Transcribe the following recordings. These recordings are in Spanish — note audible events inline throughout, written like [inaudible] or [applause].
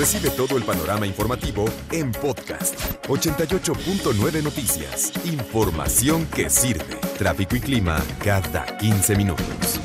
Recibe todo el panorama informativo en podcast 88.9 Noticias. Información que sirve. Tráfico y clima cada 15 minutos.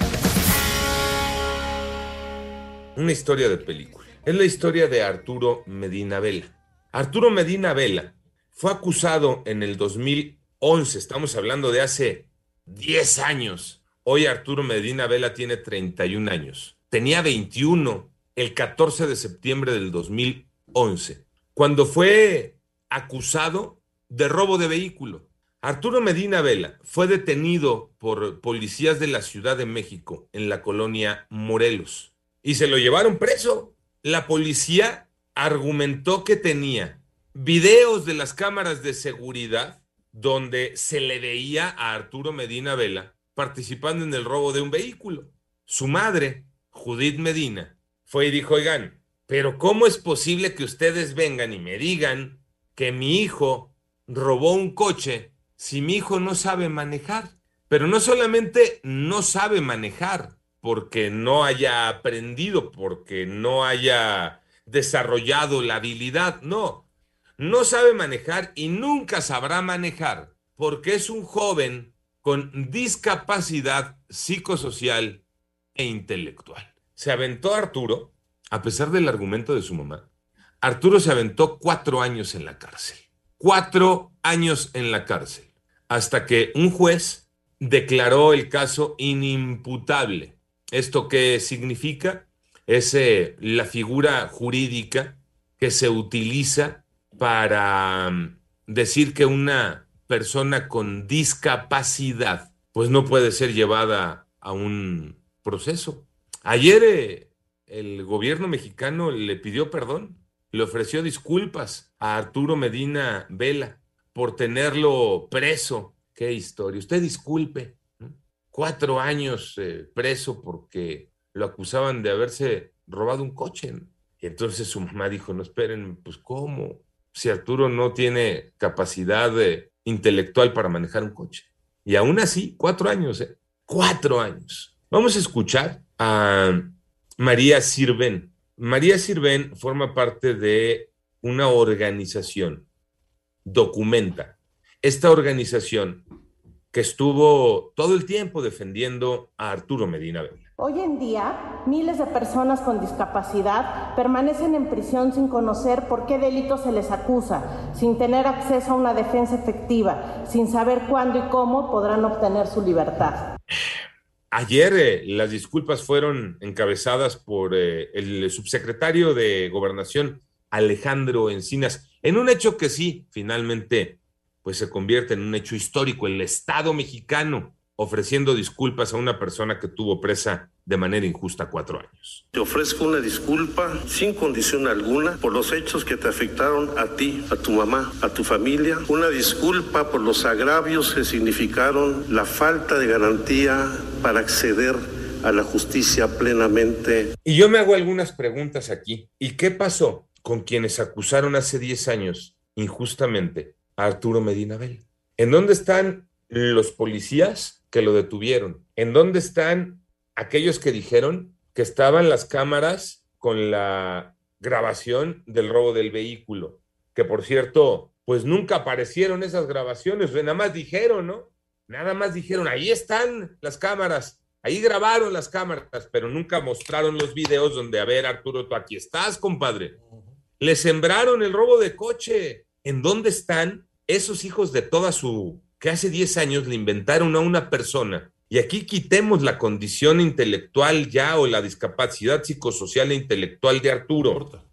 Una historia de película. Es la historia de Arturo Medina Vela. Arturo Medina Vela fue acusado en el 2011, estamos hablando de hace 10 años. Hoy Arturo Medina Vela tiene 31 años. Tenía 21 el 14 de septiembre del 2011, cuando fue acusado de robo de vehículo. Arturo Medina Vela fue detenido por policías de la Ciudad de México en la colonia Morelos y se lo llevaron preso. La policía argumentó que tenía videos de las cámaras de seguridad donde se le veía a Arturo Medina Vela participando en el robo de un vehículo. Su madre, Judith Medina, fue y dijo, oigan, pero ¿cómo es posible que ustedes vengan y me digan que mi hijo robó un coche si mi hijo no sabe manejar? Pero no solamente no sabe manejar porque no haya aprendido, porque no haya desarrollado la habilidad, no, no sabe manejar y nunca sabrá manejar porque es un joven con discapacidad psicosocial e intelectual. Se aventó Arturo, a pesar del argumento de su mamá, Arturo se aventó cuatro años en la cárcel. Cuatro años en la cárcel. Hasta que un juez declaró el caso inimputable. ¿Esto qué significa? Es eh, la figura jurídica que se utiliza para um, decir que una persona con discapacidad pues no puede ser llevada a un proceso. Ayer eh, el gobierno mexicano le pidió perdón, le ofreció disculpas a Arturo Medina Vela por tenerlo preso. Qué historia. Usted disculpe. Cuatro años eh, preso porque lo acusaban de haberse robado un coche. Y entonces su mamá dijo, no esperen, pues ¿cómo? Si Arturo no tiene capacidad eh, intelectual para manejar un coche. Y aún así, cuatro años, ¿eh? Cuatro años. Vamos a escuchar a María Sirven. María Sirven forma parte de una organización, Documenta. Esta organización que estuvo todo el tiempo defendiendo a Arturo Medina. Hoy en día, miles de personas con discapacidad permanecen en prisión sin conocer por qué delito se les acusa, sin tener acceso a una defensa efectiva, sin saber cuándo y cómo podrán obtener su libertad. Ayer eh, las disculpas fueron encabezadas por eh, el subsecretario de Gobernación, Alejandro Encinas, en un hecho que sí, finalmente, pues se convierte en un hecho histórico. El Estado mexicano ofreciendo disculpas a una persona que tuvo presa de manera injusta cuatro años. Te ofrezco una disculpa sin condición alguna por los hechos que te afectaron a ti, a tu mamá, a tu familia. Una disculpa por los agravios que significaron la falta de garantía para acceder a la justicia plenamente. Y yo me hago algunas preguntas aquí. ¿Y qué pasó con quienes acusaron hace 10 años injustamente a Arturo Medina Bell? ¿En dónde están los policías que lo detuvieron? ¿En dónde están aquellos que dijeron que estaban las cámaras con la grabación del robo del vehículo? Que por cierto, pues nunca aparecieron esas grabaciones, nada más dijeron, ¿no? Nada más dijeron, ahí están las cámaras, ahí grabaron las cámaras, pero nunca mostraron los videos donde, a ver, Arturo, tú aquí estás, compadre. Le sembraron el robo de coche. ¿En dónde están esos hijos de toda su que hace 10 años le inventaron a una persona, y aquí quitemos la condición intelectual ya o la discapacidad psicosocial e intelectual de Arturo.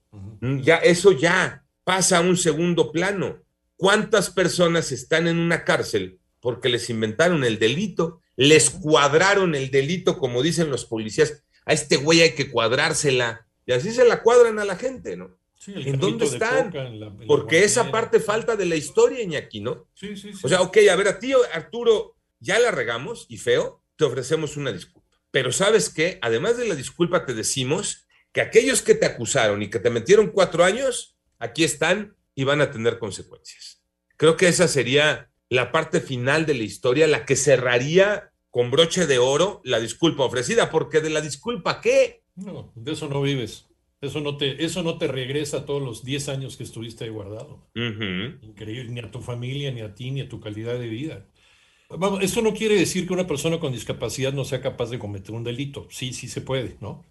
Ya, eso ya pasa a un segundo plano. ¿Cuántas personas están en una cárcel porque les inventaron el delito? Les cuadraron el delito, como dicen los policías. A este güey hay que cuadrársela. Y así se la cuadran a la gente, ¿no? Sí, ¿En dónde están? coca en la- en la Porque esa parte falta de la historia, Iñaki, ¿no? Sí, sí, sí. O sea, ok, a ver, a ti, Arturo, ya la regamos y feo, te ofrecemos una disculpa. Pero ¿sabes qué? Además de la disculpa, te decimos que aquellos que te acusaron y que te metieron cuatro años, aquí están y van a tener consecuencias. Creo que esa sería la parte final de la historia, la que cerraría con broche de oro la disculpa ofrecida, porque de la disculpa, ¿qué? No, de eso no vives. Eso no te, eso no te regresa todos los 10 años que estuviste ahí guardado. Increíble, ni a tu familia, ni a ti, ni a tu calidad de vida. Vamos, esto no quiere decir que una persona con discapacidad no sea capaz de cometer un delito. Sí, sí se puede, ¿no?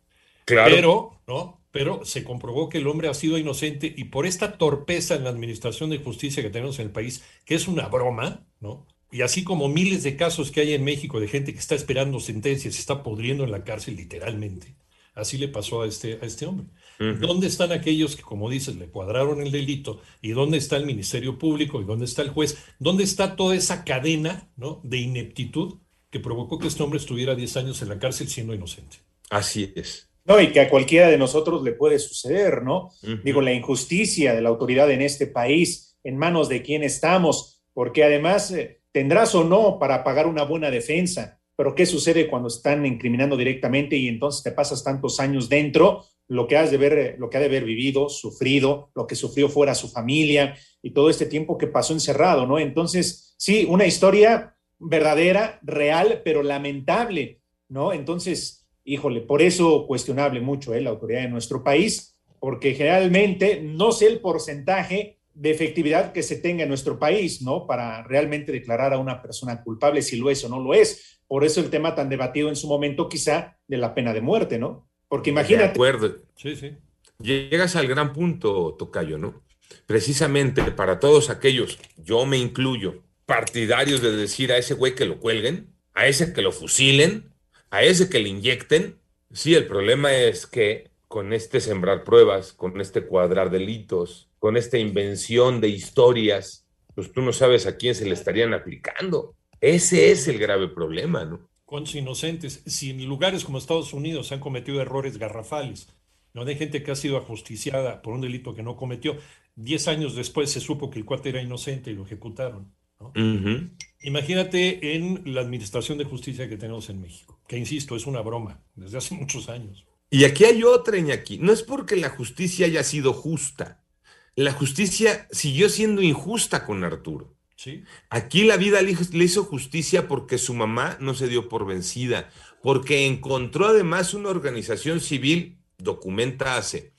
Claro. Pero, ¿no? Pero se comprobó que el hombre ha sido inocente y por esta torpeza en la administración de justicia que tenemos en el país, que es una broma, ¿no? Y así como miles de casos que hay en México de gente que está esperando sentencias, se está pudriendo en la cárcel literalmente. Así le pasó a este, a este hombre. ¿Dónde están aquellos que, como dices, le cuadraron el delito? ¿Y dónde está el Ministerio Público? ¿Y dónde está el juez? ¿Dónde está toda esa cadena ¿no? de ineptitud que provocó que este hombre estuviera 10 años en la cárcel siendo inocente? Así es. No, y que a cualquiera de nosotros le puede suceder, ¿no? Ujú. Digo, la injusticia de la autoridad en este país, en manos de quién estamos, porque además eh, tendrás o no para pagar una buena defensa, pero ¿qué sucede cuando están incriminando directamente y entonces te pasas tantos años dentro? Lo que has de ver, eh, lo que ha de haber vivido, sufrido, lo que sufrió fuera su familia y todo este tiempo que pasó encerrado, ¿no? Entonces, sí, una historia verdadera, real, pero lamentable, ¿no? Entonces, híjole, por eso cuestionable mucho ¿eh? la autoridad de nuestro país, porque generalmente no sé el porcentaje de efectividad que se tenga en nuestro país, ¿no? Para realmente declarar a una persona culpable si lo es o no lo es. Por eso el tema tan debatido en su momento quizá de la pena de muerte, ¿no? Porque De imagínate, acuerdo. Sí, sí. Llegas al gran punto, Tocayo, ¿no? Precisamente para todos aquellos, yo me incluyo, partidarios de decir a ese güey que lo cuelguen, a ese que lo fusilen, a ese que le inyecten. Sí, el problema es que con este sembrar pruebas, con este cuadrar delitos, con esta invención de historias, pues tú no sabes a quién se le estarían aplicando. Ese es el grave problema, ¿no? ¿Cuántos inocentes? Si en lugares como Estados Unidos han cometido errores garrafales, no hay gente que ha sido ajusticiada por un delito que no cometió, diez años después se supo que el cuate era inocente y lo ejecutaron. Imagínate en la administración de justicia que tenemos en México, que insisto, es una broma desde hace [laughs] muchos años. Y aquí hay otra, Iñaki. No es porque la justicia haya sido justa. La justicia siguió siendo injusta con Arturo. ¿sí? Aquí la vida le hizo, le hizo justicia porque su mamá no se dio por vencida, porque encontró además una organización civil, documenta hace,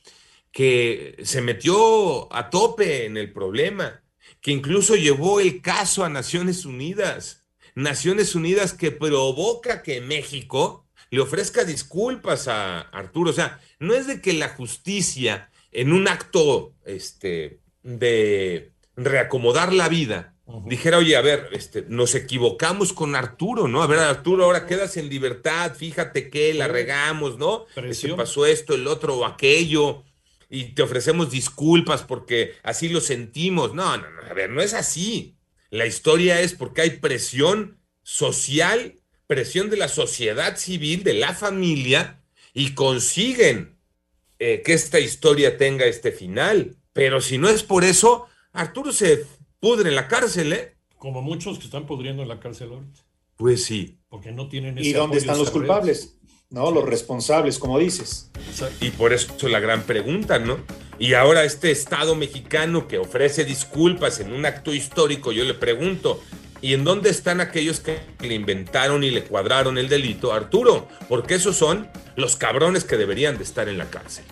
que se metió a tope en el problema, que incluso llevó el caso a Naciones Unidas. Naciones Unidas que provoca que México le ofrezca disculpas a Arturo. O sea, no es de que la justicia en un acto este, de reacomodar la vida dijera, oye, a ver, este, nos equivocamos con Arturo, ¿no? A ver, Arturo, ahora quedas en libertad, fíjate que la regamos, ¿no? Este, Presión. pasó esto, el otro o aquello, y te ofrecemos disculpas porque así lo sentimos. No, no, no, a ver, no es así. La historia es porque hay presión social, presión de la sociedad civil, de la familia, y consiguen eh, que esta historia tenga este final. Pero si no es por eso, Arturo se pudre en la cárcel, ¿eh? Como muchos que están pudriendo en la cárcel ahorita, Pues sí. porque no tienen ¿y ese dónde apoyo están los culpables? ¿No? Los responsables, como dices. Y por eso la gran pregunta, ¿no? Y ahora este Estado mexicano que ofrece disculpas en un acto histórico, yo le pregunto, ¿y en dónde están aquellos que le inventaron y le cuadraron el delito a Arturo? Porque esos son los cabrones que deberían de estar en la cárcel.